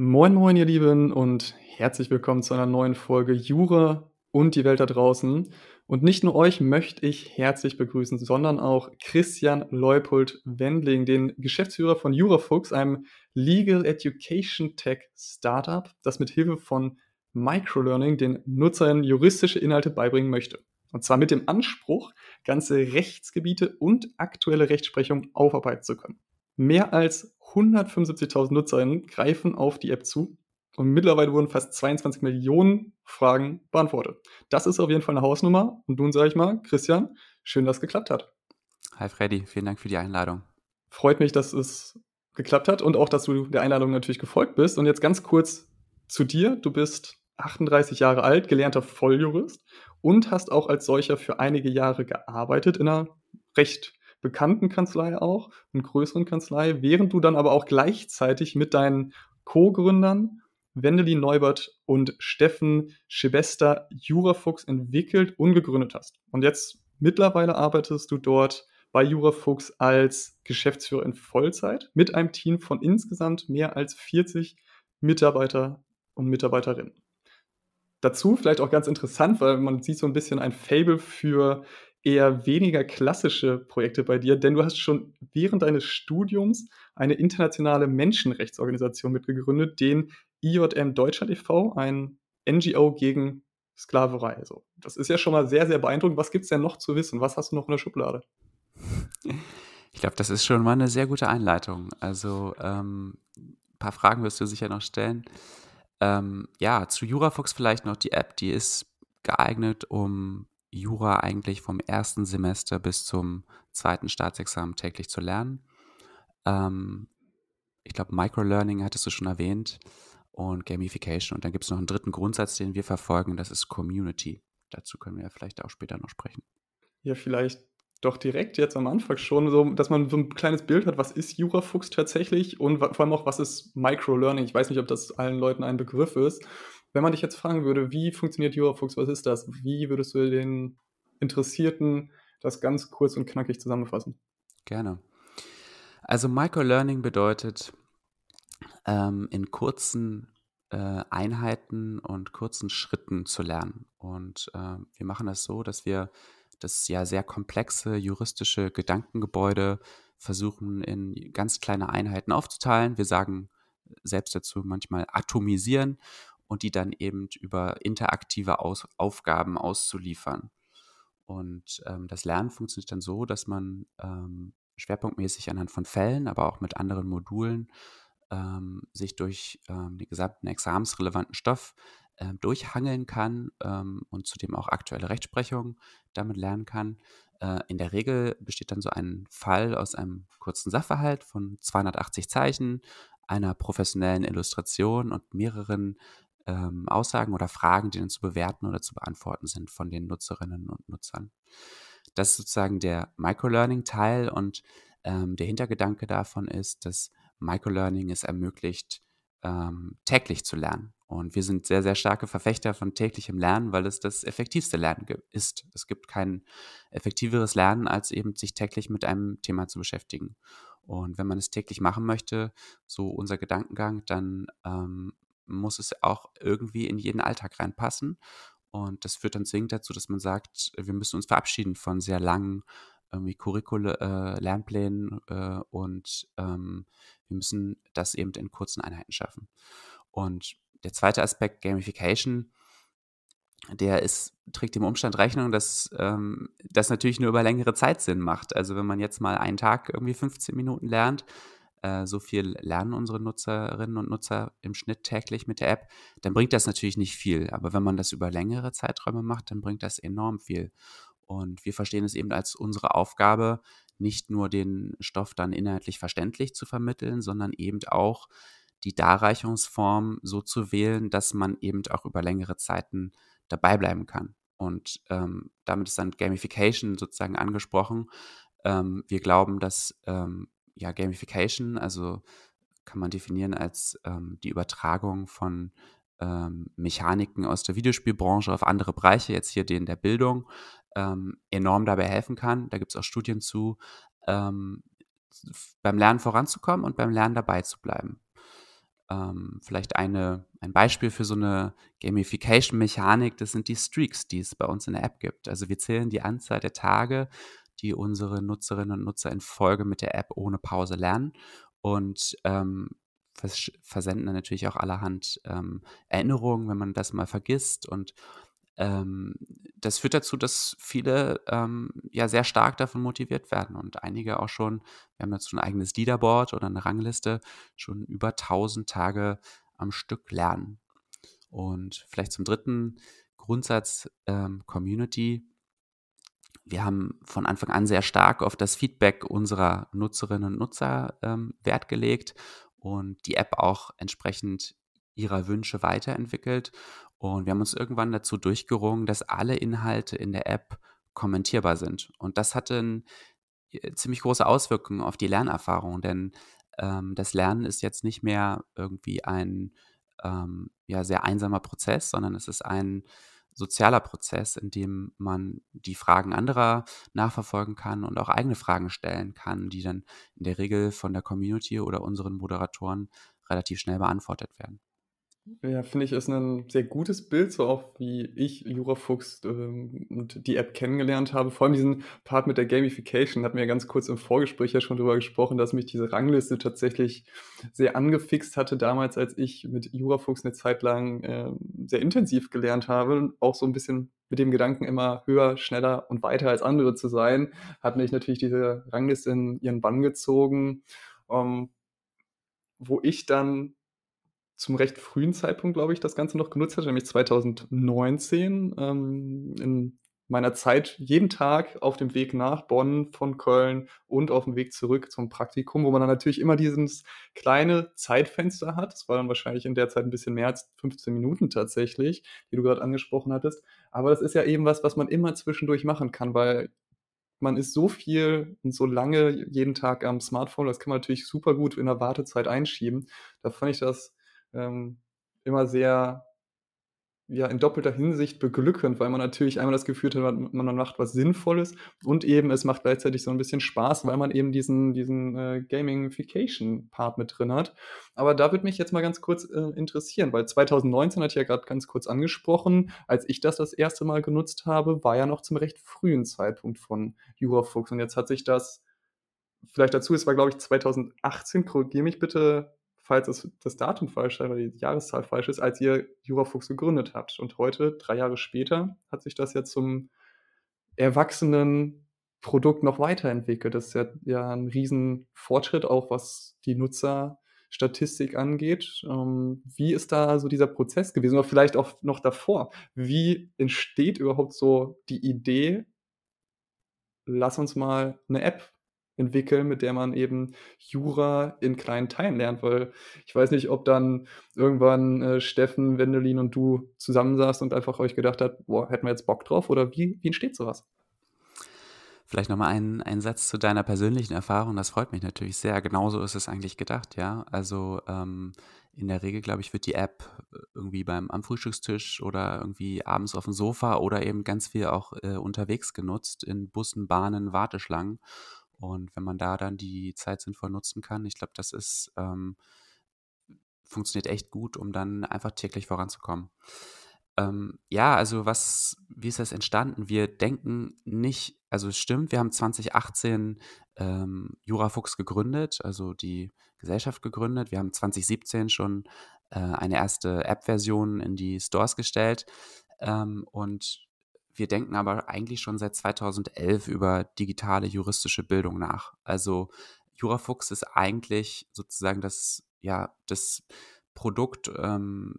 Moin, moin, ihr Lieben und herzlich willkommen zu einer neuen Folge Jura und die Welt da draußen. Und nicht nur euch möchte ich herzlich begrüßen, sondern auch Christian Leupold Wendling, den Geschäftsführer von Jurafuchs, einem Legal Education Tech Startup, das mit Hilfe von Microlearning den Nutzern juristische Inhalte beibringen möchte. Und zwar mit dem Anspruch, ganze Rechtsgebiete und aktuelle Rechtsprechung aufarbeiten zu können. Mehr als 175.000 Nutzerinnen greifen auf die App zu und mittlerweile wurden fast 22 Millionen Fragen beantwortet. Das ist auf jeden Fall eine Hausnummer. Und nun sage ich mal, Christian, schön, dass es geklappt hat. Hi Freddy, vielen Dank für die Einladung. Freut mich, dass es geklappt hat und auch, dass du der Einladung natürlich gefolgt bist. Und jetzt ganz kurz zu dir. Du bist 38 Jahre alt, gelernter Volljurist und hast auch als solcher für einige Jahre gearbeitet in einer recht bekannten Kanzlei auch und größeren Kanzlei, während du dann aber auch gleichzeitig mit deinen Co-Gründern Wendelin Neubert und Steffen Schibester Jurafuchs entwickelt und gegründet hast. Und jetzt mittlerweile arbeitest du dort bei Jurafuchs als Geschäftsführer in Vollzeit mit einem Team von insgesamt mehr als 40 Mitarbeiter und Mitarbeiterinnen. Dazu vielleicht auch ganz interessant, weil man sieht so ein bisschen ein Fable für eher weniger klassische Projekte bei dir, denn du hast schon während deines Studiums eine internationale Menschenrechtsorganisation mitgegründet, den IJM Deutschland e.V., ein NGO gegen Sklaverei. Also, das ist ja schon mal sehr, sehr beeindruckend. Was gibt es denn noch zu wissen? Was hast du noch in der Schublade? Ich glaube, das ist schon mal eine sehr gute Einleitung. Also, ähm, ein paar Fragen wirst du sicher noch stellen. Ähm, ja, zu Jurafuchs vielleicht noch die App, die ist geeignet, um Jura eigentlich vom ersten Semester bis zum zweiten Staatsexamen täglich zu lernen. Ähm, ich glaube, Microlearning hattest du schon erwähnt und Gamification. Und dann gibt es noch einen dritten Grundsatz, den wir verfolgen, das ist Community. Dazu können wir ja vielleicht auch später noch sprechen. Ja, vielleicht doch direkt jetzt am Anfang schon, so, dass man so ein kleines Bild hat, was ist Jurafuchs tatsächlich und vor allem auch, was ist Microlearning. Ich weiß nicht, ob das allen Leuten ein Begriff ist. Wenn man dich jetzt fragen würde, wie funktioniert Jurafuchs, was ist das? Wie würdest du den Interessierten das ganz kurz und knackig zusammenfassen? Gerne. Also Microlearning bedeutet, ähm, in kurzen äh, Einheiten und kurzen Schritten zu lernen. Und äh, wir machen das so, dass wir das ja sehr komplexe juristische Gedankengebäude versuchen in ganz kleine Einheiten aufzuteilen. Wir sagen selbst dazu manchmal atomisieren und die dann eben über interaktive Aus Aufgaben auszuliefern. Und ähm, das Lernen funktioniert dann so, dass man ähm, schwerpunktmäßig anhand von Fällen, aber auch mit anderen Modulen ähm, sich durch ähm, den gesamten examensrelevanten Stoff äh, durchhangeln kann ähm, und zudem auch aktuelle Rechtsprechung damit lernen kann. Äh, in der Regel besteht dann so ein Fall aus einem kurzen Sachverhalt von 280 Zeichen, einer professionellen Illustration und mehreren ähm, Aussagen oder Fragen, die dann zu bewerten oder zu beantworten sind von den Nutzerinnen und Nutzern. Das ist sozusagen der Microlearning-Teil und ähm, der Hintergedanke davon ist, dass Microlearning es ermöglicht, ähm, täglich zu lernen. Und wir sind sehr, sehr starke Verfechter von täglichem Lernen, weil es das effektivste Lernen ist. Es gibt kein effektiveres Lernen, als eben sich täglich mit einem Thema zu beschäftigen. Und wenn man es täglich machen möchte, so unser Gedankengang, dann ähm, muss es auch irgendwie in jeden Alltag reinpassen. Und das führt dann zwingend dazu, dass man sagt, wir müssen uns verabschieden von sehr langen irgendwie Curricula, äh, Lernplänen äh, und ähm, wir müssen das eben in kurzen Einheiten schaffen. Und der zweite Aspekt, Gamification, der ist, trägt dem Umstand Rechnung, dass ähm, das natürlich nur über längere Zeit Sinn macht. Also wenn man jetzt mal einen Tag irgendwie 15 Minuten lernt, äh, so viel lernen unsere Nutzerinnen und Nutzer im Schnitt täglich mit der App, dann bringt das natürlich nicht viel. Aber wenn man das über längere Zeiträume macht, dann bringt das enorm viel. Und wir verstehen es eben als unsere Aufgabe, nicht nur den Stoff dann inhaltlich verständlich zu vermitteln, sondern eben auch die Darreichungsform so zu wählen, dass man eben auch über längere Zeiten dabei bleiben kann. Und ähm, damit ist dann Gamification sozusagen angesprochen. Ähm, wir glauben, dass ähm, ja, Gamification, also kann man definieren als ähm, die Übertragung von ähm, Mechaniken aus der Videospielbranche auf andere Bereiche, jetzt hier den der Bildung, ähm, enorm dabei helfen kann. Da gibt es auch Studien zu, ähm, beim Lernen voranzukommen und beim Lernen dabei zu bleiben. ähm, vielleicht eine, ein Beispiel für so eine Gamification-Mechanik, das sind die Streaks, die es bei uns in der App gibt. Also wir zählen die Anzahl der Tage, die unsere Nutzerinnen und Nutzer in Folge mit der App ohne Pause lernen und ähm, vers versenden dann natürlich auch allerhand ähm, Erinnerungen, wenn man das mal vergisst und ähm, das führt dazu, dass viele ähm, ja sehr stark davon motiviert werden und einige auch schon, wir haben schon ein eigenes Leaderboard oder eine Rangliste, schon über 1000 Tage am Stück lernen. Und vielleicht zum dritten Grundsatz ähm, Community. Wir haben von Anfang an sehr stark auf das Feedback unserer Nutzerinnen und Nutzer ähm, Wert gelegt und die App auch entsprechend ihrer Wünsche weiterentwickelt. Und wir haben uns irgendwann dazu durchgerungen, dass alle Inhalte in der App kommentierbar sind. Und das hatte äh, ziemlich große Auswirkungen auf die Lernerfahrung, denn ähm, das Lernen ist jetzt nicht mehr irgendwie ein ähm, ja, sehr einsamer Prozess, sondern es ist ein sozialer Prozess, in dem man die Fragen anderer nachverfolgen kann und auch eigene Fragen stellen kann, die dann in der Regel von der Community oder unseren Moderatoren relativ schnell beantwortet werden. Ja, finde ich, ist ein sehr gutes Bild, so auch wie ich Jurafuchs ähm, und die App kennengelernt habe. Vor allem diesen Part mit der Gamification hatten wir ja ganz kurz im Vorgespräch ja schon drüber gesprochen, dass mich diese Rangliste tatsächlich sehr angefixt hatte damals, als ich mit Jurafuchs eine Zeit lang äh, sehr intensiv gelernt habe. Auch so ein bisschen mit dem Gedanken, immer höher, schneller und weiter als andere zu sein, hat mich natürlich diese Rangliste in ihren Bann gezogen, ähm, wo ich dann zum recht frühen Zeitpunkt, glaube ich, das Ganze noch genutzt hatte, nämlich 2019. Ähm, in meiner Zeit jeden Tag auf dem Weg nach Bonn von Köln und auf dem Weg zurück zum Praktikum, wo man dann natürlich immer dieses kleine Zeitfenster hat. Das war dann wahrscheinlich in der Zeit ein bisschen mehr als 15 Minuten tatsächlich, die du gerade angesprochen hattest. Aber das ist ja eben was, was man immer zwischendurch machen kann, weil man ist so viel und so lange jeden Tag am Smartphone, das kann man natürlich super gut in der Wartezeit einschieben. Da fand ich das ähm, immer sehr ja, in doppelter Hinsicht beglückend, weil man natürlich einmal das Gefühl hat, man, macht was Sinnvolles und eben es macht gleichzeitig so ein bisschen Spaß, weil man eben diesen, diesen äh, Gamification-Part mit drin hat. Aber da würde mich jetzt mal ganz kurz äh, interessieren, weil 2019 hatte ich ja gerade ganz kurz angesprochen, als ich das das erste Mal genutzt habe, war ja noch zum recht frühen Zeitpunkt von Jurafuchs und jetzt hat sich das vielleicht dazu, es war glaube ich 2018, korrigiere mich bitte, falls es das Datum falsch ist oder die Jahreszahl falsch ist, als ihr Jurafuchs gegründet habt. Und heute, drei Jahre später, hat sich das ja zum erwachsenen Produkt noch weiterentwickelt. Das ist ja, ja ein Riesenfortschritt, auch was die Nutzerstatistik angeht. Ähm, wie ist da so dieser Prozess gewesen? Oder vielleicht auch noch davor. Wie entsteht überhaupt so die Idee, lass uns mal eine App entwickeln, mit der man eben Jura in kleinen Teilen lernt, weil ich weiß nicht, ob dann irgendwann äh, Steffen, Wendelin und du zusammensaßt und einfach euch gedacht habt, boah, hätten wir jetzt Bock drauf oder wie, wie entsteht sowas? Vielleicht nochmal ein, ein Satz zu deiner persönlichen Erfahrung, das freut mich natürlich sehr. Genauso ist es eigentlich gedacht, ja. Also ähm, in der Regel, glaube ich, wird die App irgendwie beim am Frühstückstisch oder irgendwie abends auf dem Sofa oder eben ganz viel auch äh, unterwegs genutzt, in Bussen, Bahnen, Warteschlangen. Und wenn man da dann die Zeit sinnvoll nutzen kann, ich glaube, das ist, ähm, funktioniert echt gut, um dann einfach täglich voranzukommen. Ähm, ja, also was, wie ist das entstanden? Wir denken nicht, also es stimmt, wir haben 2018 ähm, Jurafuchs gegründet, also die Gesellschaft gegründet. Wir haben 2017 schon äh, eine erste App-Version in die Stores gestellt. Ähm, und wir denken aber eigentlich schon seit 2011 über digitale juristische Bildung nach. Also Jurafuchs ist eigentlich sozusagen das, ja, das Produkt ähm,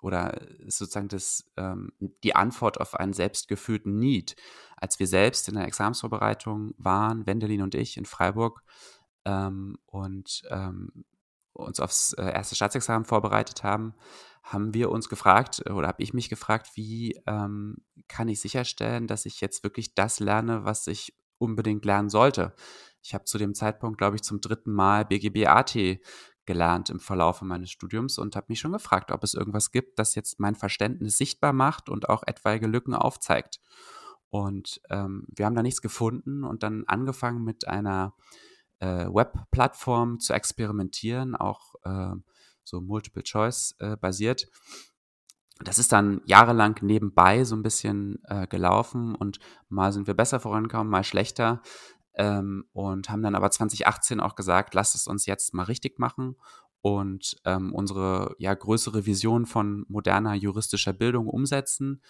oder ist sozusagen das, ähm, die Antwort auf einen selbstgefühlten Need. Als wir selbst in der Examsvorbereitung waren, Wendelin und ich in Freiburg ähm, und ähm, uns aufs äh, erste Staatsexamen vorbereitet haben, haben wir uns gefragt oder habe ich mich gefragt, wie ähm, kann ich sicherstellen, dass ich jetzt wirklich das lerne, was ich unbedingt lernen sollte. Ich habe zu dem Zeitpunkt, glaube ich, zum dritten Mal BGB-AT gelernt im Verlauf meines Studiums und habe mich schon gefragt, ob es irgendwas gibt, das jetzt mein Verständnis sichtbar macht und auch etwaige Lücken aufzeigt. Und ähm, wir haben da nichts gefunden und dann angefangen mit einer äh, Web-Plattform zu experimentieren, auch äh, so Multiple Choice äh, basiert. Das ist dann jahrelang nebenbei so ein bisschen äh, gelaufen und mal sind wir besser vorangekommen, mal schlechter. Ähm, und haben dann aber 2018 auch gesagt, lasst es uns jetzt mal richtig machen und ähm, unsere ja größere Vision von moderner juristischer Bildung umsetzen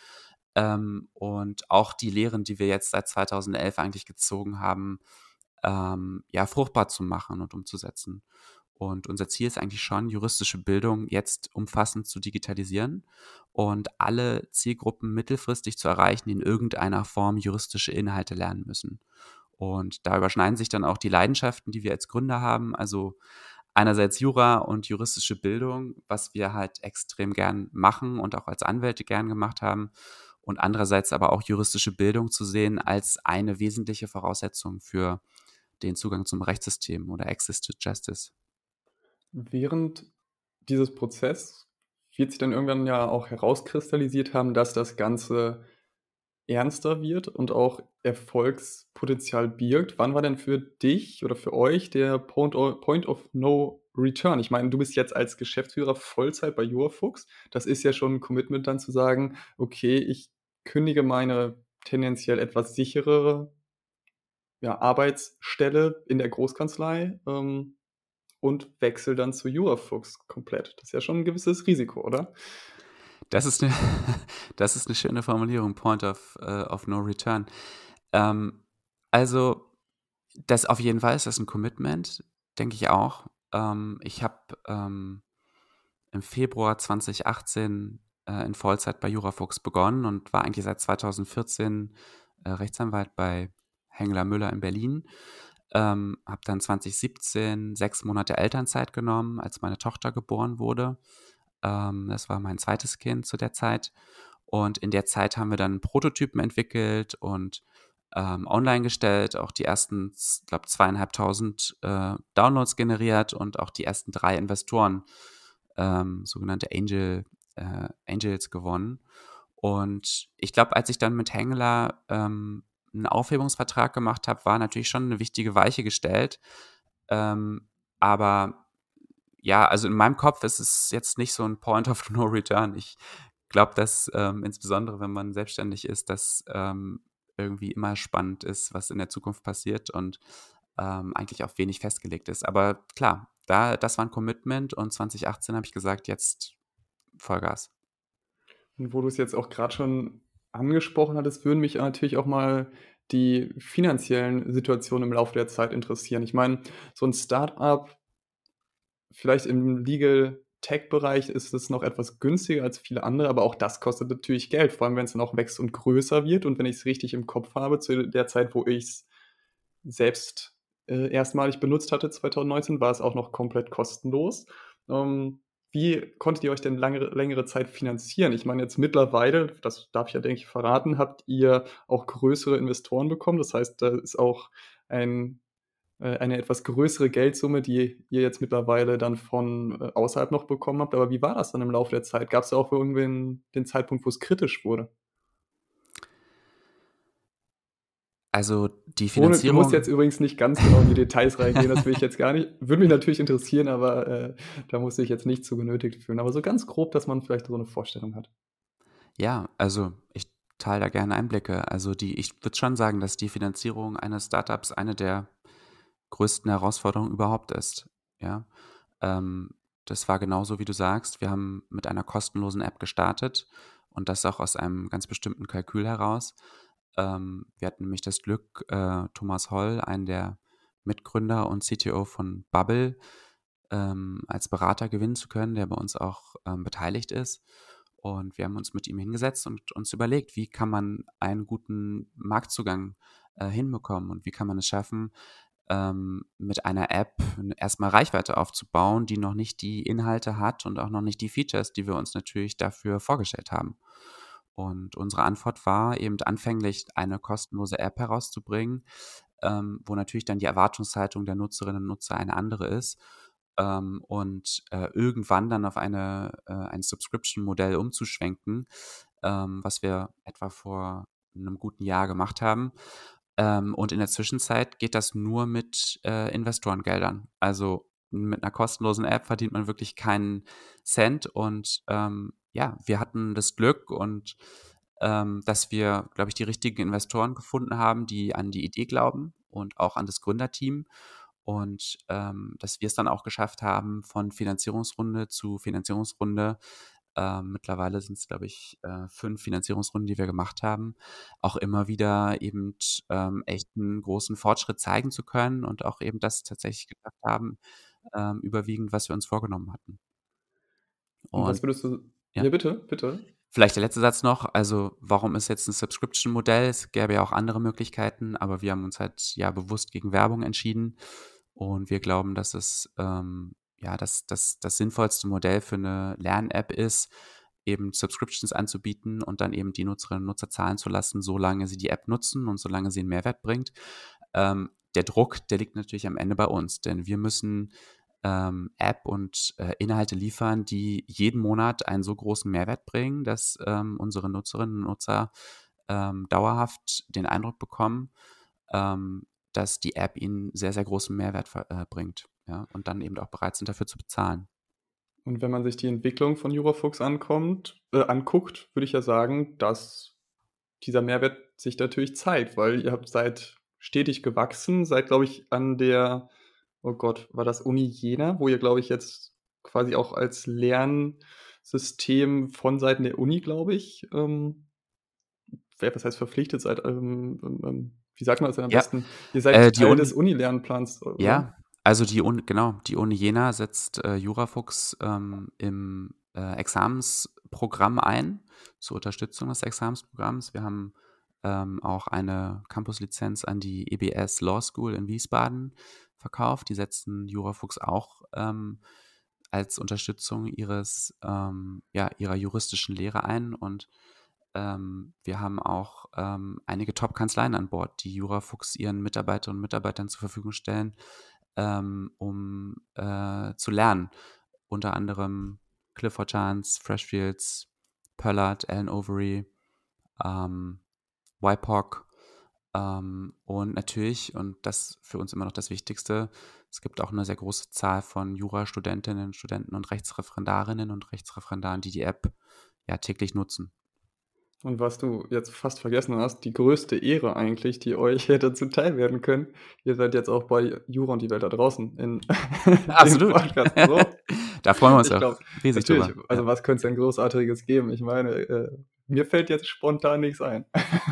ähm, und auch die Lehren, die wir jetzt seit 2011 eigentlich gezogen haben, ähm, ja fruchtbar zu machen und umzusetzen. Und unser Ziel ist eigentlich schon, juristische Bildung jetzt umfassend zu digitalisieren und alle Zielgruppen mittelfristig zu erreichen, die in irgendeiner Form juristische Inhalte lernen müssen. Und da überschneiden sich dann auch die Leidenschaften, die wir als Gründer haben. Also einerseits Jura und juristische Bildung, was wir halt extrem gern machen und auch als Anwälte gern gemacht haben. Und andererseits aber auch juristische Bildung zu sehen als eine wesentliche Voraussetzung für den Zugang zum Rechtssystem oder Access to Justice. Während dieses Prozess wird sich dann irgendwann ja auch herauskristallisiert haben, dass das Ganze ernster wird und auch Erfolgspotenzial birgt. Wann war denn für dich oder für euch der Point of, Point of No Return? Ich meine, du bist jetzt als Geschäftsführer Vollzeit bei Joafuchs. Das ist ja schon ein Commitment dann zu sagen, okay, ich kündige meine tendenziell etwas sichere ja, Arbeitsstelle in der Großkanzlei ähm, und wechsle dann zu Jurafuchs komplett. Das ist ja schon ein gewisses Risiko, oder? Das ist eine, das ist eine schöne Formulierung, Point of, uh, of No Return. Ähm, also, das auf jeden Fall ist das ein Commitment, denke ich auch. Ähm, ich habe ähm, im Februar 2018 äh, in Vollzeit bei Jurafuchs begonnen und war eigentlich seit 2014 äh, Rechtsanwalt bei Hengler Müller in Berlin ähm, habe dann 2017 sechs Monate Elternzeit genommen, als meine Tochter geboren wurde. Ähm, das war mein zweites Kind zu der Zeit. Und in der Zeit haben wir dann Prototypen entwickelt und ähm, online gestellt, auch die ersten, ich glaube, zweieinhalbtausend äh, Downloads generiert und auch die ersten drei Investoren, ähm, sogenannte Angel, äh, Angels, gewonnen. Und ich glaube, als ich dann mit Hengler ähm, einen Aufhebungsvertrag gemacht habe, war natürlich schon eine wichtige Weiche gestellt. Ähm, aber ja, also in meinem Kopf ist es jetzt nicht so ein Point of No Return. Ich glaube, dass ähm, insbesondere, wenn man selbstständig ist, das ähm, irgendwie immer spannend ist, was in der Zukunft passiert und ähm, eigentlich auch wenig festgelegt ist. Aber klar, da, das war ein Commitment und 2018 habe ich gesagt, jetzt Vollgas. Und wo du es jetzt auch gerade schon angesprochen hattest, würden mich natürlich auch mal die finanziellen Situationen im Laufe der Zeit interessieren. Ich meine, so ein Startup, vielleicht im Legal Tech-Bereich ist es noch etwas günstiger als viele andere, aber auch das kostet natürlich Geld, vor allem wenn es dann auch wächst und größer wird. Und wenn ich es richtig im Kopf habe, zu der Zeit, wo ich es selbst äh, erstmalig benutzt hatte, 2019, war es auch noch komplett kostenlos. Ähm, wie konntet ihr euch denn lange, längere Zeit finanzieren? Ich meine, jetzt mittlerweile, das darf ich ja, denke ich, verraten, habt ihr auch größere Investoren bekommen. Das heißt, da ist auch ein, äh, eine etwas größere Geldsumme, die ihr jetzt mittlerweile dann von äh, außerhalb noch bekommen habt. Aber wie war das dann im Laufe der Zeit? Gab es auch irgendwann den Zeitpunkt, wo es kritisch wurde? Also die Finanzierung. Ohne, du musst jetzt übrigens nicht ganz genau in die Details reingehen, das will ich jetzt gar nicht. Würde mich natürlich interessieren, aber äh, da muss ich jetzt nicht zu genötigt fühlen. Aber so ganz grob, dass man vielleicht so eine Vorstellung hat. Ja, also ich teile da gerne Einblicke. Also die, ich würde schon sagen, dass die Finanzierung eines Startups eine der größten Herausforderungen überhaupt ist. Ja, ähm, das war genauso, wie du sagst. Wir haben mit einer kostenlosen App gestartet und das auch aus einem ganz bestimmten Kalkül heraus. Ähm, wir hatten nämlich das Glück, äh, Thomas Holl, einen der Mitgründer und CTO von Bubble, ähm, als Berater gewinnen zu können, der bei uns auch ähm, beteiligt ist. Und wir haben uns mit ihm hingesetzt und uns überlegt, wie kann man einen guten Marktzugang äh, hinbekommen und wie kann man es schaffen, ähm, mit einer App erstmal Reichweite aufzubauen, die noch nicht die Inhalte hat und auch noch nicht die Features, die wir uns natürlich dafür vorgestellt haben. Und unsere Antwort war eben anfänglich eine kostenlose App herauszubringen, ähm, wo natürlich dann die Erwartungshaltung der Nutzerinnen und Nutzer eine andere ist. Ähm, und äh, irgendwann dann auf eine, äh, ein Subscription-Modell umzuschwenken, ähm, was wir etwa vor einem guten Jahr gemacht haben. Ähm, und in der Zwischenzeit geht das nur mit äh, Investorengeldern. Also mit einer kostenlosen App verdient man wirklich keinen Cent. Und ähm, ja, wir hatten das Glück und ähm, dass wir, glaube ich, die richtigen Investoren gefunden haben, die an die Idee glauben und auch an das Gründerteam. Und ähm, dass wir es dann auch geschafft haben, von Finanzierungsrunde zu Finanzierungsrunde ähm, mittlerweile sind es, glaube ich, äh, fünf Finanzierungsrunden, die wir gemacht haben, auch immer wieder eben ähm, echt einen großen Fortschritt zeigen zu können und auch eben das tatsächlich geschafft haben, ähm, überwiegend, was wir uns vorgenommen hatten. Und, und was würdest du. Ja. ja, bitte, bitte. Vielleicht der letzte Satz noch. Also, warum ist jetzt ein Subscription-Modell? Es gäbe ja auch andere Möglichkeiten, aber wir haben uns halt ja bewusst gegen Werbung entschieden. Und wir glauben, dass es ähm, ja, das, das, das sinnvollste Modell für eine Lern-App ist, eben Subscriptions anzubieten und dann eben die Nutzerinnen und Nutzer zahlen zu lassen, solange sie die App nutzen und solange sie einen Mehrwert bringt. Ähm, der Druck, der liegt natürlich am Ende bei uns, denn wir müssen ähm, App und äh, Inhalte liefern, die jeden Monat einen so großen Mehrwert bringen, dass ähm, unsere Nutzerinnen und Nutzer ähm, dauerhaft den Eindruck bekommen, ähm, dass die App ihnen sehr, sehr großen Mehrwert äh, bringt ja, und dann eben auch bereit sind, dafür zu bezahlen. Und wenn man sich die Entwicklung von Jurafuchs ankommt, äh, anguckt, würde ich ja sagen, dass dieser Mehrwert sich natürlich zeigt, weil ihr habt seit stetig gewachsen, seid, glaube ich, an der, oh Gott, war das Uni Jena, wo ihr, glaube ich, jetzt quasi auch als Lernsystem von Seiten der Uni, glaube ich, ähm, was heißt verpflichtet seid, ähm, ähm, ähm wie sagt man das denn am ja. besten? Ihr seid äh, Teil Uni des Uni-Lernplans. Ja, also die Uni, genau, die Uni Jena setzt äh, Jurafuchs ähm, im äh, Examensprogramm ein, zur Unterstützung des Examensprogramms. Wir haben ähm, auch eine Campuslizenz an die EBS Law School in Wiesbaden verkauft. Die setzen Jurafuchs auch ähm, als Unterstützung ihres, ähm, ja, ihrer juristischen Lehre ein und ähm, wir haben auch ähm, einige Top-Kanzleien an Bord, die Jurafuchs ihren Mitarbeiterinnen und Mitarbeitern zur Verfügung stellen, ähm, um äh, zu lernen. Unter anderem Clifford Chance, Freshfields, Pollard, Alan Overy, ähm, YPOC ähm, und natürlich, und das für uns immer noch das Wichtigste, es gibt auch eine sehr große Zahl von Jurastudentinnen, Studenten und Rechtsreferendarinnen und Rechtsreferendaren, die die App ja täglich nutzen. Und was du jetzt fast vergessen hast, die größte Ehre eigentlich, die euch hätte zuteil werden können. Ihr seid jetzt auch bei Jura und die Welt da draußen in Absolut. Podcast. So. da freuen wir uns ich auch riesig drüber. Also was könnte es denn Großartiges geben? Ich meine, äh, mir fällt jetzt spontan nichts ein.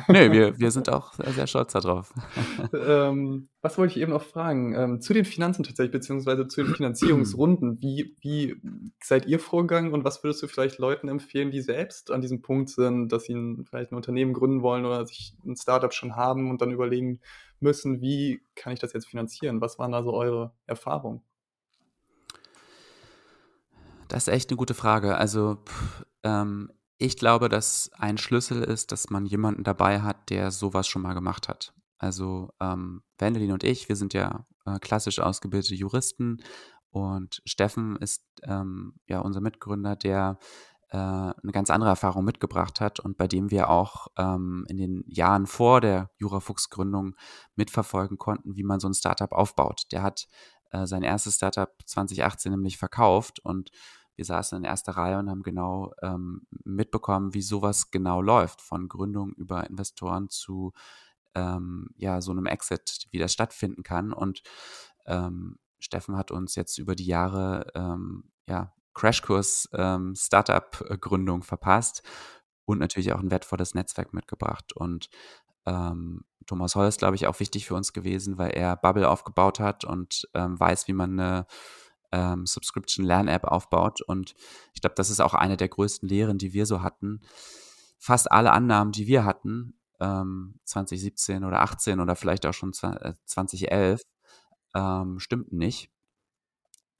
nee, wir, wir sind auch sehr stolz darauf. ähm, was wollte ich eben noch fragen? Ähm, zu den Finanzen tatsächlich, beziehungsweise zu den Finanzierungsrunden. Wie, wie seid ihr vorgegangen und was würdest du vielleicht Leuten empfehlen, die selbst an diesem Punkt sind, dass sie vielleicht ein Unternehmen gründen wollen oder sich ein Startup schon haben und dann überlegen müssen, wie kann ich das jetzt finanzieren? Was waren da so eure Erfahrungen? Das ist echt eine gute Frage. Also pff, ähm, ich glaube, dass ein Schlüssel ist, dass man jemanden dabei hat, der sowas schon mal gemacht hat. Also ähm, Wendelin und ich, wir sind ja äh, klassisch ausgebildete Juristen und Steffen ist ähm, ja unser Mitgründer, der äh, eine ganz andere Erfahrung mitgebracht hat und bei dem wir auch ähm, in den Jahren vor der Jurafuchs-Gründung mitverfolgen konnten, wie man so ein Startup aufbaut. Der hat äh, sein erstes Startup 2018 nämlich verkauft und wir saßen in erster Reihe und haben genau ähm, mitbekommen, wie sowas genau läuft, von Gründung über Investoren zu ähm, ja, so einem Exit, wie das stattfinden kann. Und ähm, Steffen hat uns jetzt über die Jahre ähm, ja, Crashkurs ähm, Startup-Gründung verpasst und natürlich auch ein wertvolles Netzwerk mitgebracht. Und ähm, Thomas Holl ist, glaube ich, auch wichtig für uns gewesen, weil er Bubble aufgebaut hat und weiß, wie man eine ähm, Subscription-Lern-App aufbaut. Und ich glaube, das ist auch eine der größten Lehren, die wir so hatten. Fast alle Annahmen, die wir hatten, ähm, 2017 oder 18 oder vielleicht auch schon 2011, äh, ähm, stimmten nicht.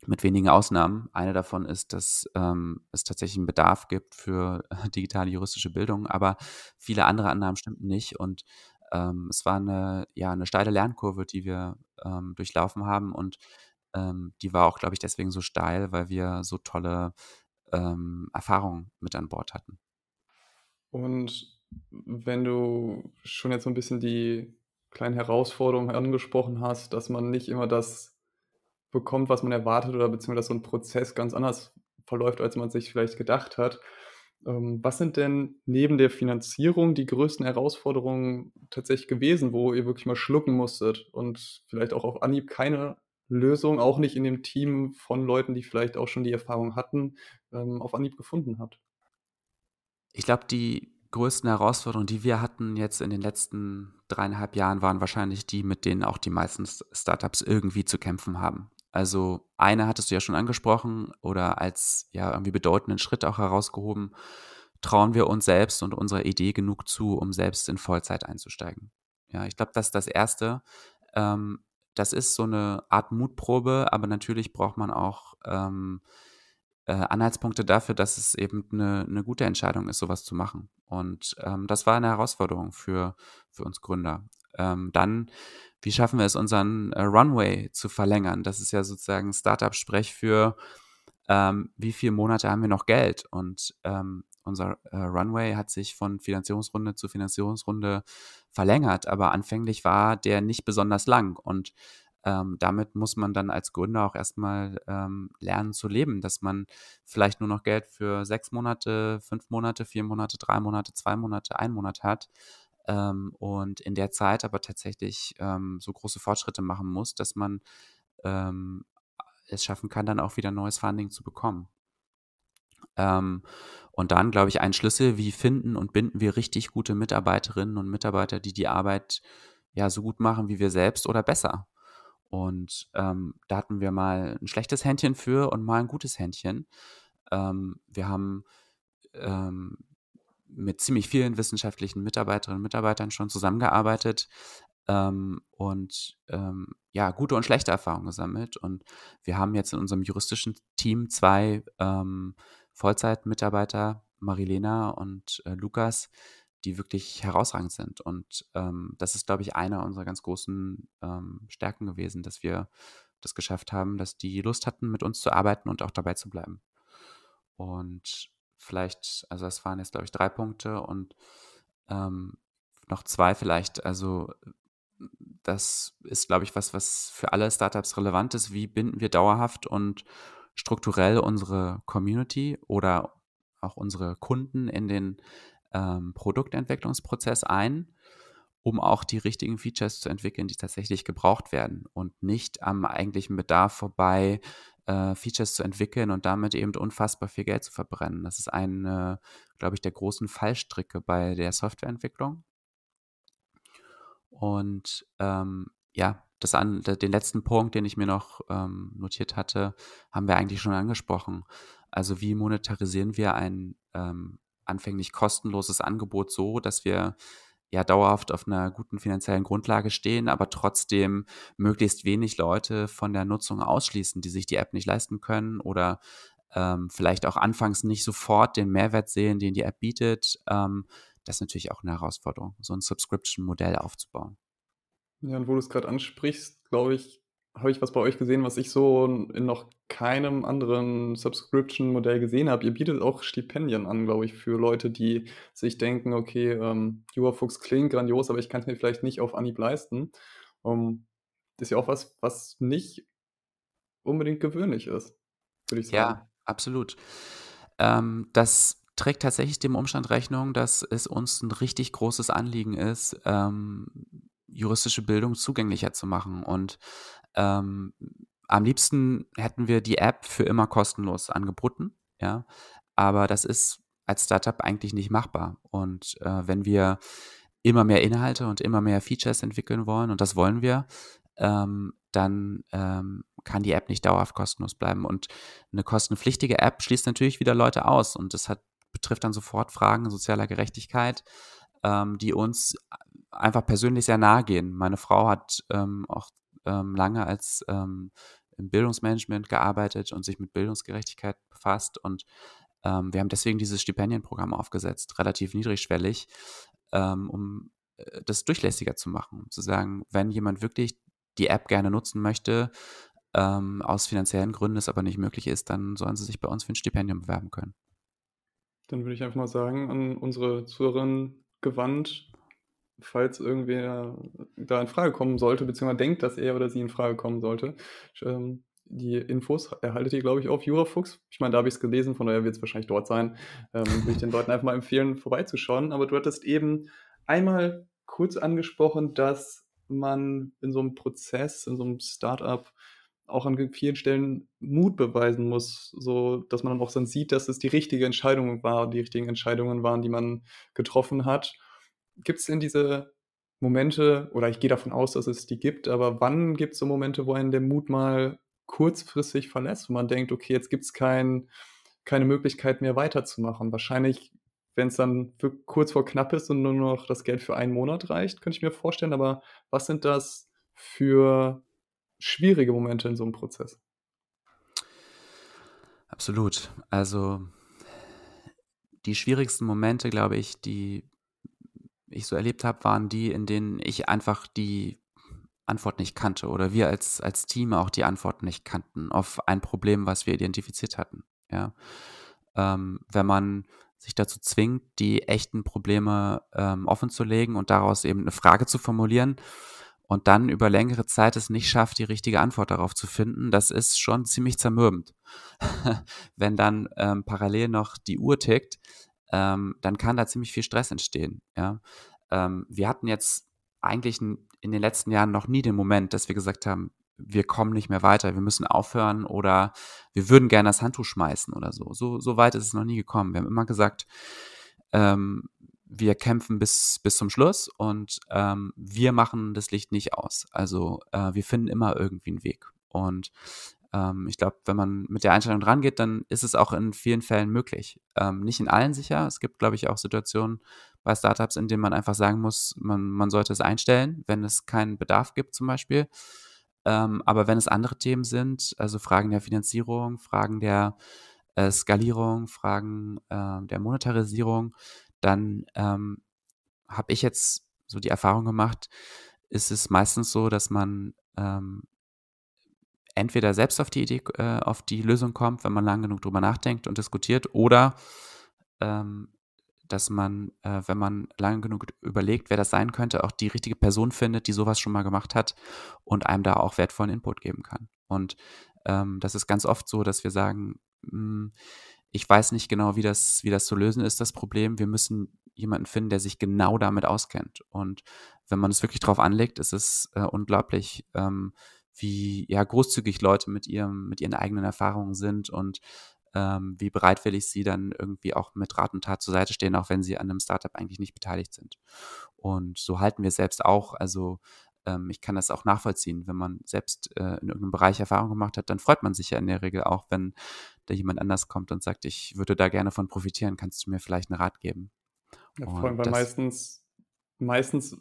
Mit wenigen Ausnahmen. Eine davon ist, dass ähm, es tatsächlich einen Bedarf gibt für digitale juristische Bildung, aber viele andere Annahmen stimmten nicht. Und ähm, es war eine, ja, eine steile Lernkurve, die wir ähm, durchlaufen haben. Und ähm, die war auch, glaube ich, deswegen so steil, weil wir so tolle ähm, Erfahrungen mit an Bord hatten. Und wenn du schon jetzt so ein bisschen die kleinen Herausforderungen angesprochen hast, dass man nicht immer das bekommt, was man erwartet oder beziehungsweise so ein Prozess ganz anders verläuft, als man sich vielleicht gedacht hat. Ähm, was sind denn neben der Finanzierung die größten Herausforderungen tatsächlich gewesen, wo ihr wirklich mal schlucken musstet und vielleicht auch auf Anhieb keine Lösung, auch nicht in dem Team von Leuten, die vielleicht auch schon die Erfahrung hatten, ähm, auf Anhieb gefunden habt? Ich glaube, die größten Herausforderungen, die wir hatten jetzt in den letzten dreieinhalb Jahren, waren wahrscheinlich die, mit denen auch die meisten Startups irgendwie zu kämpfen haben. Also eine hattest du ja schon angesprochen oder als ja irgendwie bedeutenden Schritt auch herausgehoben, trauen wir uns selbst und unserer Idee genug zu, um selbst in Vollzeit einzusteigen. Ja, ich glaube, das ist das Erste. Ähm, das ist so eine Art Mutprobe, aber natürlich braucht man auch ähm, äh, Anhaltspunkte dafür, dass es eben eine, eine gute Entscheidung ist, sowas zu machen. Und ähm, das war eine Herausforderung für, für uns Gründer. Ähm, dann, wie schaffen wir es, unseren äh, Runway zu verlängern? Das ist ja sozusagen Startup-Sprech für, ähm, wie viele Monate haben wir noch Geld? Und ähm, unser äh, Runway hat sich von Finanzierungsrunde zu Finanzierungsrunde verlängert, aber anfänglich war der nicht besonders lang. Und ähm, damit muss man dann als Gründer auch erstmal ähm, lernen zu leben, dass man vielleicht nur noch Geld für sechs Monate, fünf Monate, vier Monate, drei Monate, zwei Monate, ein Monat hat ähm, und in der Zeit aber tatsächlich ähm, so große Fortschritte machen muss, dass man ähm, es schaffen kann, dann auch wieder neues Funding zu bekommen. Ähm, und dann, glaube ich, ein Schlüssel, wie finden und binden wir richtig gute Mitarbeiterinnen und Mitarbeiter, die die Arbeit ja so gut machen wie wir selbst oder besser. Und ähm, da hatten wir mal ein schlechtes Händchen für und mal ein gutes Händchen. Ähm, wir haben ähm, mit ziemlich vielen wissenschaftlichen Mitarbeiterinnen und Mitarbeitern schon zusammengearbeitet ähm, und ähm, ja, gute und schlechte Erfahrungen gesammelt. Und wir haben jetzt in unserem juristischen Team zwei ähm, Vollzeitmitarbeiter, Marilena und äh, Lukas, die wirklich herausragend sind. Und ähm, das ist, glaube ich, einer unserer ganz großen ähm, Stärken gewesen, dass wir das geschafft haben, dass die Lust hatten, mit uns zu arbeiten und auch dabei zu bleiben. Und vielleicht, also das waren jetzt, glaube ich, drei Punkte und ähm, noch zwei vielleicht. Also das ist, glaube ich, was, was für alle Startups relevant ist. Wie binden wir dauerhaft und strukturell unsere Community oder auch unsere Kunden in den ähm, Produktentwicklungsprozess ein, um auch die richtigen Features zu entwickeln, die tatsächlich gebraucht werden und nicht am eigentlichen Bedarf vorbei äh, Features zu entwickeln und damit eben unfassbar viel Geld zu verbrennen. Das ist eine, glaube ich, der großen Fallstricke bei der Softwareentwicklung. Und ähm, ja, das an, den letzten Punkt, den ich mir noch ähm, notiert hatte, haben wir eigentlich schon angesprochen. Also wie monetarisieren wir ein ähm, anfänglich kostenloses Angebot so, dass wir ja dauerhaft auf einer guten finanziellen Grundlage stehen, aber trotzdem möglichst wenig Leute von der Nutzung ausschließen, die sich die App nicht leisten können oder ähm, vielleicht auch anfangs nicht sofort den Mehrwert sehen, den die App bietet. Ähm, das ist natürlich auch eine Herausforderung, so ein Subscription-Modell aufzubauen. Ja, und wo du es gerade ansprichst, glaube ich, habe ich was bei euch gesehen, was ich so in noch keinem anderen Subscription-Modell gesehen habe. Ihr bietet auch Stipendien an, glaube ich, für Leute, die sich denken, okay, ähm, Fuchs klingt grandios, aber ich kann es mir vielleicht nicht auf Anhieb leisten. Um, das ist ja auch was, was nicht unbedingt gewöhnlich ist, würde ich sagen. Ja, absolut. Ähm, das trägt tatsächlich dem Umstand Rechnung, dass es uns ein richtig großes Anliegen ist, ähm, juristische Bildung zugänglicher zu machen. Und ähm, am liebsten hätten wir die App für immer kostenlos angeboten, ja. Aber das ist als Startup eigentlich nicht machbar. Und äh, wenn wir immer mehr Inhalte und immer mehr Features entwickeln wollen, und das wollen wir, ähm, dann ähm, kann die App nicht dauerhaft kostenlos bleiben. Und eine kostenpflichtige App schließt natürlich wieder Leute aus. Und das hat, betrifft dann sofort Fragen sozialer Gerechtigkeit, ähm, die uns einfach persönlich sehr nahe gehen. Meine Frau hat ähm, auch ähm, lange als ähm, im Bildungsmanagement gearbeitet und sich mit Bildungsgerechtigkeit befasst. Und ähm, wir haben deswegen dieses Stipendienprogramm aufgesetzt, relativ niedrigschwellig, ähm, um äh, das durchlässiger zu machen, um zu sagen, wenn jemand wirklich die App gerne nutzen möchte, ähm, aus finanziellen Gründen es aber nicht möglich ist, dann sollen sie sich bei uns für ein Stipendium bewerben können. Dann würde ich einfach mal sagen, an unsere Zuhörerinnen gewandt, falls irgendwer da in Frage kommen sollte, beziehungsweise denkt, dass er oder sie in Frage kommen sollte. Ähm, die Infos erhaltet ihr, glaube ich, auf Jurafuchs. Ich meine, da habe ich es gelesen, von daher wird es wahrscheinlich dort sein. Ähm, würde ich den Leuten einfach mal empfehlen, vorbeizuschauen. Aber du hattest eben einmal kurz angesprochen, dass man in so einem Prozess, in so einem Startup auch an vielen Stellen Mut beweisen muss, so dass man dann auch dann sieht, dass es die richtige Entscheidung war, die richtigen Entscheidungen waren, die man getroffen hat. Gibt es denn diese Momente, oder ich gehe davon aus, dass es die gibt, aber wann gibt es so Momente, wo einen der Mut mal kurzfristig verlässt, wo man denkt, okay, jetzt gibt es kein, keine Möglichkeit mehr weiterzumachen? Wahrscheinlich wenn es dann kurz vor knapp ist und nur noch das Geld für einen Monat reicht, könnte ich mir vorstellen. Aber was sind das für schwierige Momente in so einem Prozess? Absolut. Also die schwierigsten Momente, glaube ich, die ich so erlebt habe, waren die, in denen ich einfach die Antwort nicht kannte oder wir als, als Team auch die Antwort nicht kannten auf ein Problem, was wir identifiziert hatten. Ja. Ähm, wenn man sich dazu zwingt, die echten Probleme ähm, offen zu legen und daraus eben eine Frage zu formulieren und dann über längere Zeit es nicht schafft, die richtige Antwort darauf zu finden, das ist schon ziemlich zermürbend. Wenn dann ähm, parallel noch die Uhr tickt, ähm, dann kann da ziemlich viel Stress entstehen. Ja? Ähm, wir hatten jetzt eigentlich in den letzten Jahren noch nie den Moment, dass wir gesagt haben, wir kommen nicht mehr weiter, wir müssen aufhören oder wir würden gerne das Handtuch schmeißen oder so. So, so weit ist es noch nie gekommen. Wir haben immer gesagt, ähm, wir kämpfen bis, bis zum Schluss und ähm, wir machen das Licht nicht aus. Also äh, wir finden immer irgendwie einen Weg. Und ähm, ich glaube, wenn man mit der Einstellung rangeht, dann ist es auch in vielen Fällen möglich. Ähm, nicht in allen sicher. Es gibt, glaube ich, auch Situationen bei Startups, in denen man einfach sagen muss, man, man sollte es einstellen, wenn es keinen Bedarf gibt zum Beispiel. Ähm, aber wenn es andere Themen sind, also Fragen der Finanzierung, Fragen der äh, Skalierung, Fragen äh, der Monetarisierung, dann ähm, habe ich jetzt so die Erfahrung gemacht, ist es meistens so, dass man ähm, entweder selbst auf die Idee, äh, auf die Lösung kommt, wenn man lang genug drüber nachdenkt und diskutiert, oder ähm, dass man, äh, wenn man lange genug überlegt, wer das sein könnte, auch die richtige Person findet, die sowas schon mal gemacht hat und einem da auch wertvollen Input geben kann. Und ähm, das ist ganz oft so, dass wir sagen, mh, hm, ich weiß nicht genau, wie das, wie das zu lösen ist, das Problem. Wir müssen jemanden finden, der sich genau damit auskennt. Und wenn man es wirklich drauf anlegt, ist es äh, unglaublich, ähm, wie ja großzügig Leute mit ihrem, mit ihren eigenen Erfahrungen sind und ähm, wie bereitwillig sie dann irgendwie auch mit Rat und Tat zur Seite stehen, auch wenn sie an einem Startup eigentlich nicht beteiligt sind. Und so halten wir selbst auch. Also ähm, ich kann das auch nachvollziehen. Wenn man selbst äh, in irgendeinem Bereich Erfahrung gemacht hat, dann freut man sich ja in der Regel auch, wenn da jemand anders kommt und sagt, ich würde da gerne von profitieren, kannst du mir vielleicht einen Rat geben? Ja, vor allem, weil meistens, meistens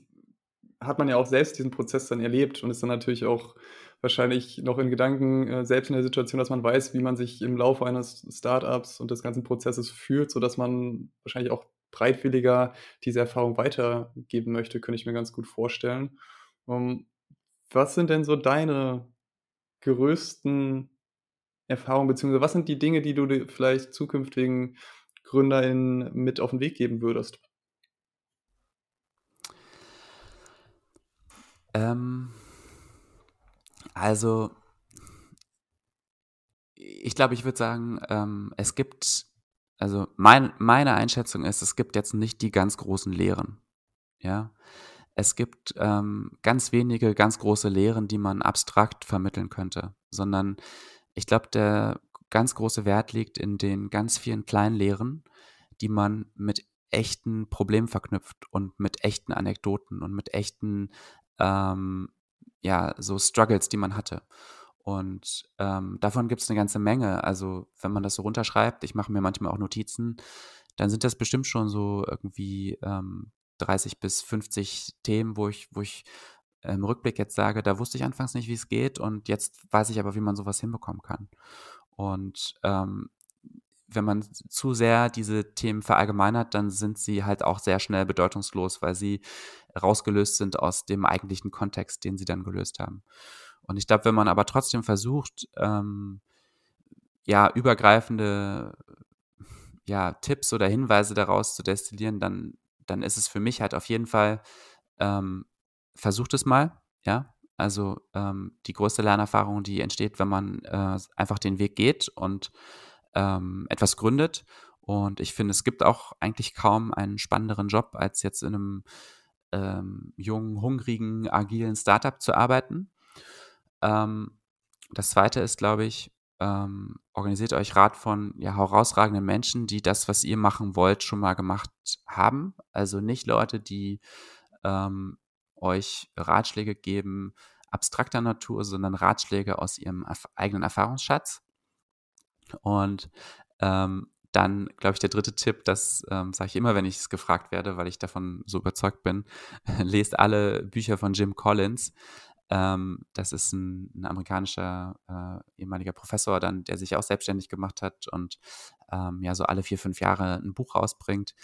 hat man ja auch selbst diesen Prozess dann erlebt und ist dann natürlich auch wahrscheinlich noch in Gedanken äh, selbst in der Situation, dass man weiß, wie man sich im Laufe eines Startups und des ganzen Prozesses fühlt, sodass man wahrscheinlich auch breitwilliger diese Erfahrung weitergeben möchte, könnte ich mir ganz gut vorstellen. Um, ähm, was sind denn so deine größten Erfahrungen, beziehungsweise was sind die Dinge, die du vielleicht zukünftigen GründerInnen mit auf den Weg geben würdest? Ähm, also, ich glaube, ich würde sagen, ähm, es gibt, also mein, meine Einschätzung ist, es gibt jetzt nicht die ganz großen Lehren. Ja, es gibt ähm, ganz wenige ganz große Lehren, die man abstrakt vermitteln könnte, sondern ich glaube, der ganz große Wert liegt in den ganz vielen kleinen Lehren, die man mit echten Problemen verknüpft und mit echten Anekdoten und mit echten ähm, ja, so Struggles, die man hatte. Und ähm, davon gibt es eine ganze Menge. Also, wenn man das so runterschreibt, ich mache mir manchmal auch Notizen, dann sind das bestimmt schon so irgendwie ähm, 30 bis 50 Themen, wo ich, wo ich im Rückblick jetzt sage, da wusste ich anfangs nicht, wie es geht und jetzt weiß ich aber, wie man sowas hinbekommen kann. Und ähm, wenn man zu sehr diese Themen verallgemeinert, dann sind sie halt auch sehr schnell bedeutungslos, weil sie rausgelöst sind aus dem eigentlichen Kontext, den sie dann gelöst haben. Und ich glaube, wenn man aber trotzdem versucht, ähm, ja, übergreifende ja, Tipps oder Hinweise daraus zu destillieren, dann, dann ist es für mich halt auf jeden Fall, ähm, versucht es mal, ja. Also ähm, die größte Lernerfahrung, die entsteht, wenn man äh, einfach den Weg geht und ähm, etwas gründet. Und ich finde, es gibt auch eigentlich kaum einen spannenderen Job, als jetzt in einem ähm, jungen, hungrigen, agilen Startup zu arbeiten. Ähm, das zweite ist, glaube ich, ähm, organisiert euch Rat von ja, herausragenden Menschen, die das, was ihr machen wollt, schon mal gemacht haben. Also nicht Leute, die ähm, euch Ratschläge geben, abstrakter Natur, sondern Ratschläge aus ihrem eigenen Erfahrungsschatz. Und ähm, dann, glaube ich, der dritte Tipp, das ähm, sage ich immer, wenn ich es gefragt werde, weil ich davon so überzeugt bin, lest alle Bücher von Jim Collins. Ähm, das ist ein, ein amerikanischer äh, ehemaliger Professor, dann, der sich auch selbstständig gemacht hat und ähm, ja so alle vier, fünf Jahre ein Buch rausbringt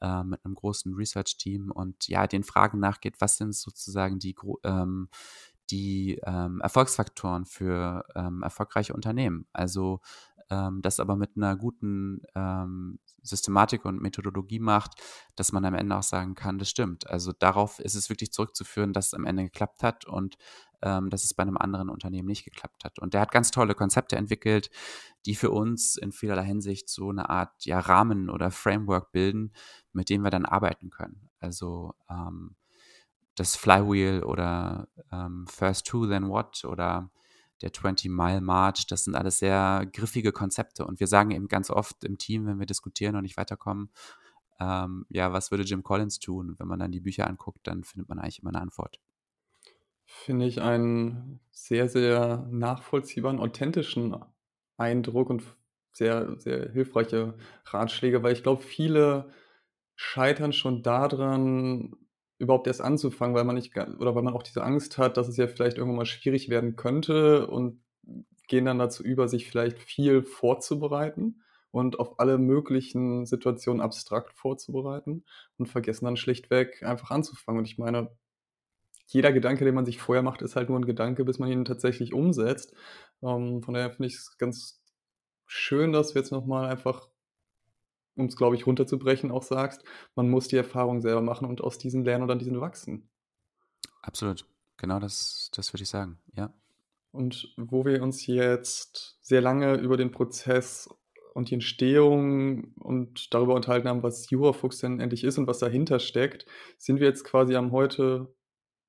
äh, mit einem großen Research-Team und ja den Fragen nachgeht, was sind sozusagen die, ähm, die ähm, Erfolgsfaktoren für ähm, erfolgreiche Unternehmen. Also ähm, das aber mit einer guten ähm, Systematik und Methodologie macht, dass man am Ende auch sagen kann, das stimmt. Also darauf ist es wirklich zurückzuführen, dass es am Ende geklappt hat und ähm, dass es bei einem anderen Unternehmen nicht geklappt hat. Und der hat ganz tolle Konzepte entwickelt, die für uns in vielerlei Hinsicht so eine Art ja, Rahmen oder Framework bilden, mit dem wir dann arbeiten können. Also ähm, das Flywheel oder ähm, First Who, Then What oder der 20-Mile-March, das sind alles sehr griffige Konzepte. Und wir sagen eben ganz oft im Team, wenn wir diskutieren und nicht weiterkommen, ähm, ja, was würde Jim Collins tun? wenn man dann die Bücher anguckt, dann findet man eigentlich immer eine Antwort. Finde ich einen sehr, sehr nachvollziehbaren, authentischen Eindruck und sehr, sehr hilfreiche Ratschläge, weil ich glaube, viele scheitern schon daran, überhaupt erst anzufangen, weil man nicht oder weil man auch diese Angst hat, dass es ja vielleicht irgendwann mal schwierig werden könnte und gehen dann dazu über, sich vielleicht viel vorzubereiten und auf alle möglichen Situationen abstrakt vorzubereiten und vergessen dann schlichtweg einfach anzufangen. Und ich meine, jeder Gedanke, den man sich vorher macht, ist halt nur ein Gedanke, bis man ihn tatsächlich umsetzt. Ähm, von daher finde ich es ganz schön, dass wir jetzt nochmal einfach um es, glaube ich, runterzubrechen, auch sagst, man muss die Erfahrung selber machen und aus diesen lernen und an diesen wachsen. Absolut. Genau das, das würde ich sagen, ja. Und wo wir uns jetzt sehr lange über den Prozess und die Entstehung und darüber unterhalten haben, was Jurafuchs denn endlich ist und was dahinter steckt, sind wir jetzt quasi am heute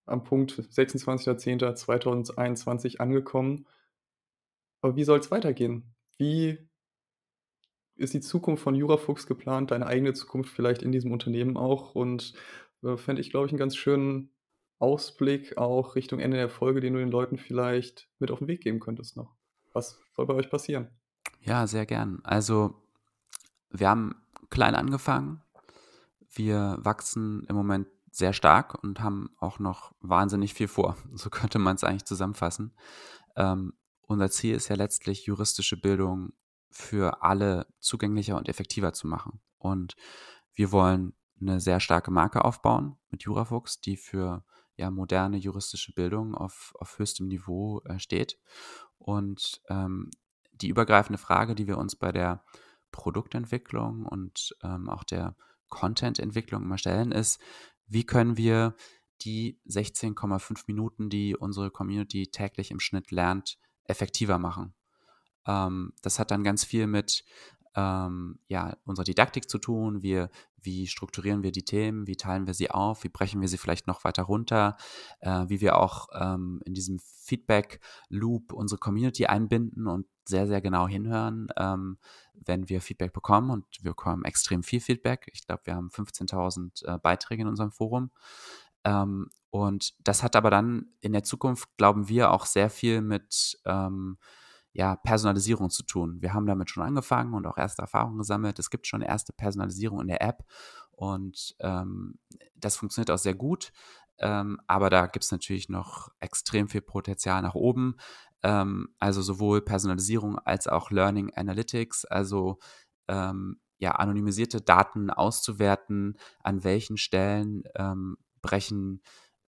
am Punkt 26.10.2021 angekommen. Aber wie soll es weitergehen? Wie ist die Zukunft von Jurafuchs geplant, deine eigene Zukunft vielleicht in diesem Unternehmen auch? Und äh, fände ich, glaube ich, einen ganz schönen Ausblick auch Richtung Ende der Folge, den du den Leuten vielleicht mit auf den Weg geben könntest noch. Was soll bei euch passieren? Ja, sehr gern. Also, wir haben klein angefangen. Wir wachsen im Moment sehr stark und haben auch noch wahnsinnig viel vor. So könnte man es eigentlich zusammenfassen. Ähm, unser Ziel ist ja letztlich, juristische Bildung für alle zugänglicher und effektiver zu machen. Und wir wollen eine sehr starke Marke aufbauen mit Jurafuchs, die für ja, moderne juristische Bildung auf, auf höchstem Niveau äh, steht. Und ähm, die übergreifende Frage, die wir uns bei der Produktentwicklung und ähm, auch der Content-Entwicklung immer stellen, ist, wie können wir die 16,5 Minuten, die unsere Community täglich im Schnitt lernt, effektiver machen? Ähm, das hat dann ganz viel mit ähm, ja, unserer Didaktik zu tun. Wir, wie strukturieren wir die Themen? Wie teilen wir sie auf? Wie brechen wir sie vielleicht noch weiter runter? Äh, wie wir auch ähm, in diesem Feedback-Loop unsere Community einbinden und sehr, sehr genau hinhören, ähm, wenn wir Feedback bekommen. Und wir bekommen extrem viel Feedback. Ich glaube, wir haben 15.000 äh, Beiträge in unserem Forum. Ähm, und das hat aber dann in der Zukunft, glauben wir, auch sehr viel mit ähm, ja, Personalisierung zu tun. Wir haben damit schon angefangen und auch erste Erfahrungen gesammelt. Es gibt schon erste Personalisierung in der App und ähm, das funktioniert auch sehr gut. Ähm, aber da gibt es natürlich noch extrem viel Potenzial nach oben. Ähm, also sowohl Personalisierung als auch Learning Analytics, also ähm, ja, anonymisierte Daten auszuwerten, an welchen Stellen ähm, brechen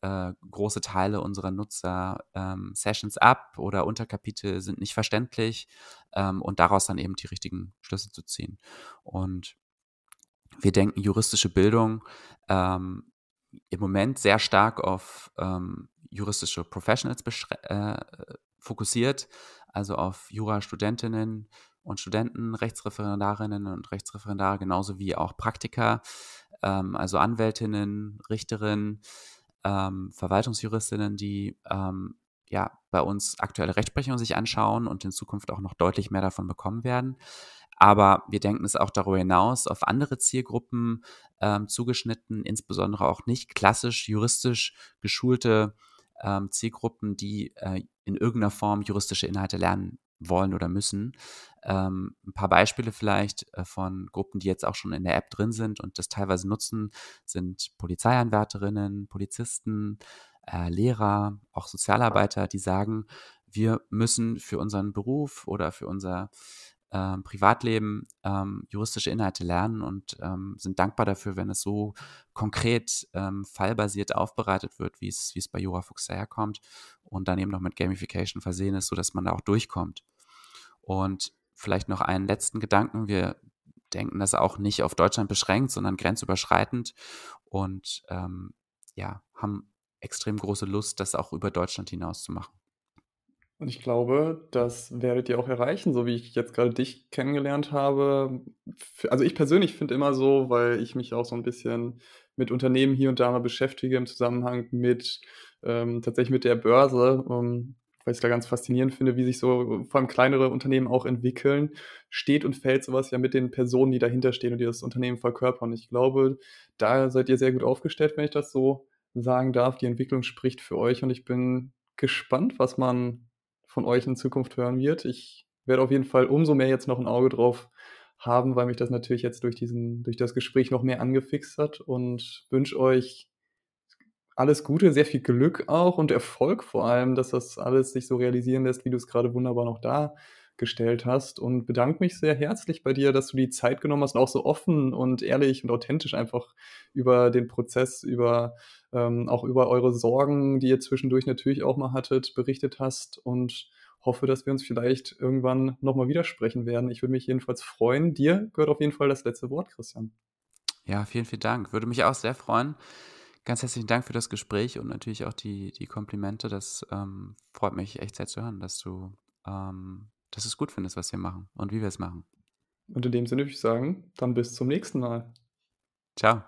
äh, große Teile unserer Nutzer ähm, Sessions ab oder Unterkapitel sind nicht verständlich ähm, und daraus dann eben die richtigen Schlüsse zu ziehen. Und wir denken juristische Bildung ähm, im Moment sehr stark auf ähm, juristische Professionals äh, fokussiert, also auf Jurastudentinnen und Studenten, Rechtsreferendarinnen und Rechtsreferendare, genauso wie auch Praktiker, ähm, also Anwältinnen, Richterinnen, ähm, Verwaltungsjuristinnen, die ähm, ja bei uns aktuelle Rechtsprechung sich anschauen und in Zukunft auch noch deutlich mehr davon bekommen werden. Aber wir denken es auch darüber hinaus auf andere Zielgruppen ähm, zugeschnitten, insbesondere auch nicht klassisch juristisch geschulte ähm, Zielgruppen, die äh, in irgendeiner Form juristische Inhalte lernen wollen oder müssen. Ähm, ein paar Beispiele vielleicht äh, von Gruppen, die jetzt auch schon in der App drin sind und das teilweise nutzen, sind Polizeianwärterinnen, Polizisten, äh, Lehrer, auch Sozialarbeiter, die sagen, wir müssen für unseren Beruf oder für unser ähm, Privatleben ähm, juristische Inhalte lernen und ähm, sind dankbar dafür, wenn es so konkret ähm, fallbasiert aufbereitet wird, wie es, wie es bei JuraFuchs herkommt und dann eben noch mit Gamification versehen ist, sodass man da auch durchkommt. Und vielleicht noch einen letzten Gedanken. Wir denken das auch nicht auf Deutschland beschränkt, sondern grenzüberschreitend und ähm, ja, haben extrem große Lust, das auch über Deutschland hinaus zu machen. Und ich glaube, das werdet ihr auch erreichen, so wie ich jetzt gerade dich kennengelernt habe. Also ich persönlich finde immer so, weil ich mich auch so ein bisschen mit Unternehmen hier und da mal beschäftige im Zusammenhang mit ähm, tatsächlich mit der Börse, um, weil ich es da ganz faszinierend finde, wie sich so vor allem kleinere Unternehmen auch entwickeln, steht und fällt sowas ja mit den Personen, die dahinter stehen und die das Unternehmen verkörpern. Ich glaube, da seid ihr sehr gut aufgestellt, wenn ich das so sagen darf. Die Entwicklung spricht für euch und ich bin gespannt, was man von euch in Zukunft hören wird. Ich werde auf jeden Fall umso mehr jetzt noch ein Auge drauf haben, weil mich das natürlich jetzt durch diesen, durch das Gespräch noch mehr angefixt hat und wünsche euch alles Gute, sehr viel Glück auch und Erfolg vor allem, dass das alles sich so realisieren lässt, wie du es gerade wunderbar noch dargestellt hast und bedanke mich sehr herzlich bei dir, dass du die Zeit genommen hast und auch so offen und ehrlich und authentisch einfach über den Prozess, über ähm, auch über eure Sorgen, die ihr zwischendurch natürlich auch mal hattet, berichtet hast und hoffe, dass wir uns vielleicht irgendwann nochmal widersprechen werden. Ich würde mich jedenfalls freuen. Dir gehört auf jeden Fall das letzte Wort, Christian. Ja, vielen, vielen Dank. Würde mich auch sehr freuen. Ganz herzlichen Dank für das Gespräch und natürlich auch die, die Komplimente. Das ähm, freut mich echt sehr zu hören, dass du, ähm, dass du es gut findest, was wir machen und wie wir es machen. Und in dem Sinne würde ich sagen, dann bis zum nächsten Mal. Ciao.